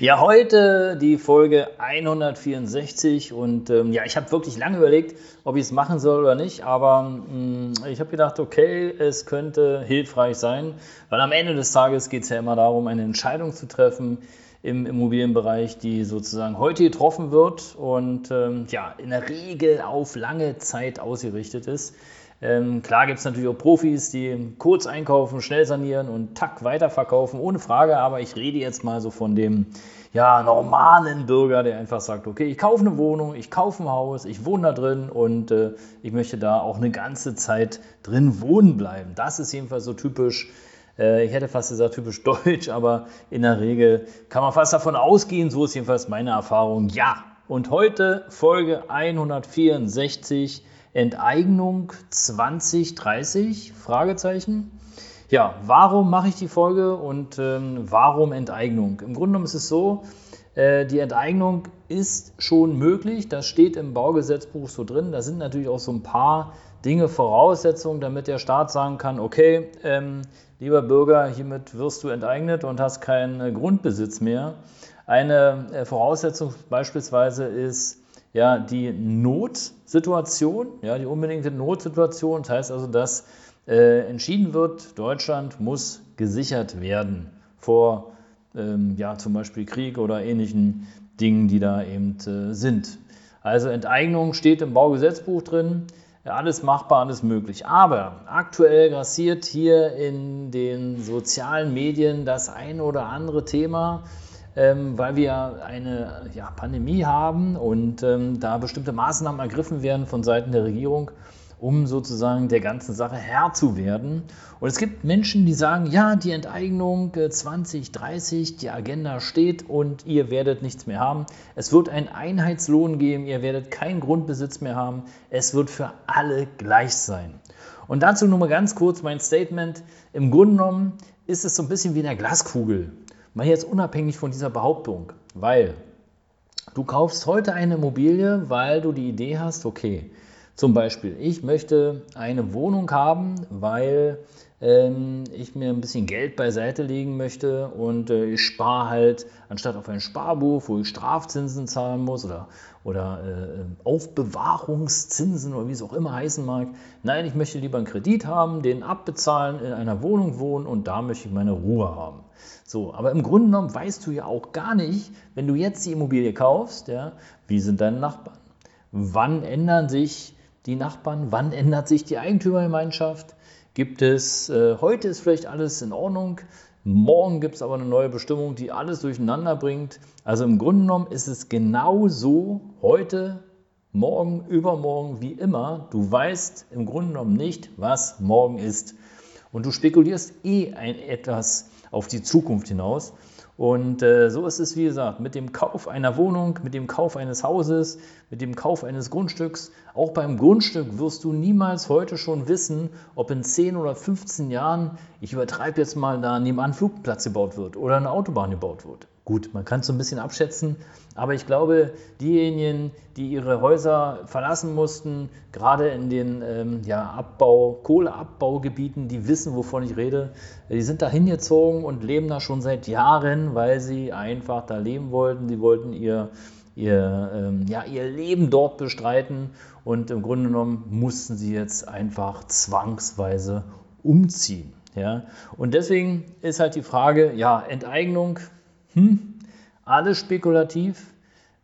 ja, heute die Folge 164 und ähm, ja, ich habe wirklich lange überlegt, ob ich es machen soll oder nicht, aber mh, mm, ich habe gedacht, okay, es könnte hilfreich sein, weil am Ende des Tages geht es ja immer darum, eine Entscheidung zu treffen im Immobilienbereich, die sozusagen heute getroffen wird und ähm, ja, in der Regel auf lange Zeit ausgerichtet ist. Ähm, klar gibt es natürlich auch Profis, die kurz einkaufen, schnell sanieren und tack weiterverkaufen, ohne Frage. Aber ich rede jetzt mal so von dem ja, normalen Bürger, der einfach sagt, okay, ich kaufe eine Wohnung, ich kaufe ein Haus, ich wohne da drin und äh, ich möchte da auch eine ganze Zeit drin wohnen bleiben. Das ist jedenfalls so typisch äh, ich hätte fast gesagt typisch deutsch, aber in der Regel kann man fast davon ausgehen, so ist jedenfalls meine Erfahrung, ja. Und heute Folge 164 Enteignung 2030? Fragezeichen. Ja, warum mache ich die Folge und ähm, warum Enteignung? Im Grunde genommen ist es so, äh, die Enteignung ist schon möglich, das steht im Baugesetzbuch so drin. Da sind natürlich auch so ein paar Dinge, Voraussetzungen, damit der Staat sagen kann, okay, ähm, lieber Bürger, hiermit wirst du enteignet und hast keinen äh, Grundbesitz mehr. Eine äh, Voraussetzung beispielsweise ist, ja, die Notsituation, ja, die unbedingte Notsituation. Das heißt also, dass äh, entschieden wird, Deutschland muss gesichert werden vor ähm, ja, zum Beispiel Krieg oder ähnlichen Dingen, die da eben äh, sind. Also Enteignung steht im Baugesetzbuch drin, alles machbar, alles möglich. Aber aktuell grassiert hier in den sozialen Medien das ein oder andere Thema, ähm, weil wir eine ja, Pandemie haben und ähm, da bestimmte Maßnahmen ergriffen werden von Seiten der Regierung, um sozusagen der ganzen Sache Herr zu werden. Und es gibt Menschen, die sagen, ja, die Enteignung 2030, äh, die Agenda steht und ihr werdet nichts mehr haben. Es wird einen Einheitslohn geben, ihr werdet keinen Grundbesitz mehr haben. Es wird für alle gleich sein. Und dazu nur mal ganz kurz mein Statement. Im Grunde genommen ist es so ein bisschen wie in der Glaskugel. Mal jetzt unabhängig von dieser Behauptung, weil du kaufst heute eine Immobilie, weil du die Idee hast, okay, zum Beispiel, ich möchte eine Wohnung haben, weil ähm, ich mir ein bisschen Geld beiseite legen möchte und äh, ich spare halt, anstatt auf ein Sparbuch, wo ich Strafzinsen zahlen muss oder, oder äh, Aufbewahrungszinsen oder wie es auch immer heißen mag. Nein, ich möchte lieber einen Kredit haben, den abbezahlen, in einer Wohnung wohnen und da möchte ich meine Ruhe haben. So, aber im Grunde genommen weißt du ja auch gar nicht, wenn du jetzt die Immobilie kaufst, ja, wie sind deine Nachbarn? Wann ändern sich die Nachbarn? Wann ändert sich die Eigentümergemeinschaft? Gibt es, äh, heute ist vielleicht alles in Ordnung, morgen gibt es aber eine neue Bestimmung, die alles durcheinander bringt. Also im Grunde genommen ist es genau so heute, morgen, übermorgen, wie immer. Du weißt im Grunde genommen nicht, was morgen ist. Und du spekulierst eh ein etwas auf die Zukunft hinaus. Und äh, so ist es, wie gesagt, mit dem Kauf einer Wohnung, mit dem Kauf eines Hauses, mit dem Kauf eines Grundstücks. Auch beim Grundstück wirst du niemals heute schon wissen, ob in 10 oder 15 Jahren, ich übertreibe jetzt mal, da nebenan Flugplatz gebaut wird oder eine Autobahn gebaut wird. Gut, man kann es so ein bisschen abschätzen, aber ich glaube, diejenigen, die ihre Häuser verlassen mussten, gerade in den ähm, ja, Abbau, Kohleabbaugebieten, die wissen, wovon ich rede, die sind da hingezogen und leben da schon seit Jahren, weil sie einfach da leben wollten. Sie wollten ihr, ihr, ähm, ja, ihr Leben dort bestreiten und im Grunde genommen mussten sie jetzt einfach zwangsweise umziehen. Ja? Und deswegen ist halt die Frage, ja, Enteignung, hm, alles spekulativ.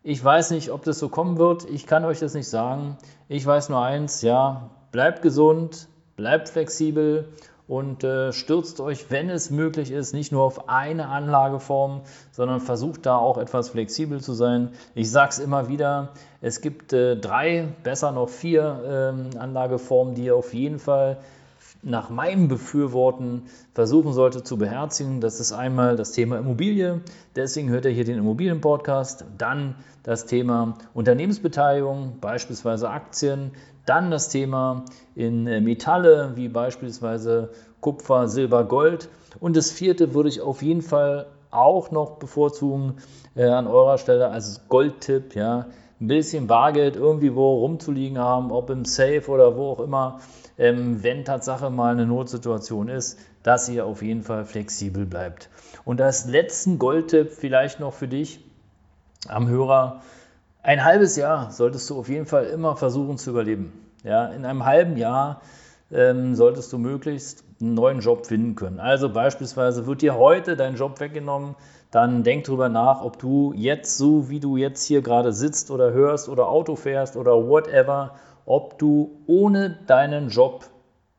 Ich weiß nicht, ob das so kommen wird. Ich kann euch das nicht sagen. Ich weiß nur eins, ja, bleibt gesund, bleibt flexibel und äh, stürzt euch, wenn es möglich ist, nicht nur auf eine Anlageform, sondern versucht da auch etwas flexibel zu sein. Ich sage es immer wieder, es gibt äh, drei, besser noch vier ähm, Anlageformen, die ihr auf jeden Fall nach meinem Befürworten versuchen sollte zu beherzigen. Das ist einmal das Thema Immobilie. Deswegen hört er hier den Immobilienpodcast. Dann das Thema Unternehmensbeteiligung, beispielsweise Aktien. Dann das Thema in äh, Metalle, wie beispielsweise Kupfer, Silber, Gold. Und das vierte würde ich auf jeden Fall auch noch bevorzugen äh, an eurer Stelle als Goldtipp. Ja, ein bisschen Bargeld irgendwie wo rumzuliegen haben, ob im Safe oder wo auch immer ähm, wenn Tatsache mal eine Notsituation ist, dass ihr auf jeden Fall flexibel bleibt. Und als letzten Goldtipp vielleicht noch für dich am Hörer, ein halbes Jahr solltest du auf jeden Fall immer versuchen zu überleben. Ja, in einem halben Jahr ähm, solltest du möglichst einen neuen Job finden können. Also beispielsweise wird dir heute dein Job weggenommen, dann denk drüber nach, ob du jetzt so, wie du jetzt hier gerade sitzt oder hörst oder Auto fährst oder whatever, ob du ohne deinen Job,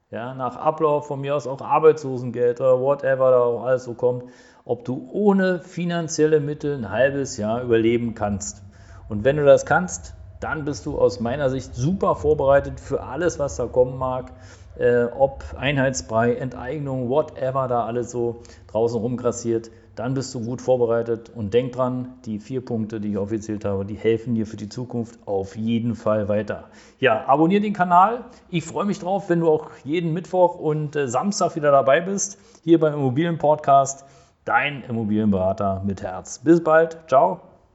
ja, nach Ablauf von mir aus auch Arbeitslosengeld oder whatever da auch alles so kommt, ob du ohne finanzielle Mittel ein halbes Jahr überleben kannst. Und wenn du das kannst, dann bist du aus meiner Sicht super vorbereitet für alles, was da kommen mag. Äh, ob Einheitsbrei, Enteignung, whatever da alles so draußen rumgrassiert dann bist du gut vorbereitet und denk dran, die vier Punkte, die ich aufgezählt habe, die helfen dir für die Zukunft auf jeden Fall weiter. Ja, abonniere den Kanal. Ich freue mich drauf, wenn du auch jeden Mittwoch und äh, Samstag wieder dabei bist, hier beim Immobilienpodcast. Dein Immobilienberater mit Herz. Bis bald. Ciao.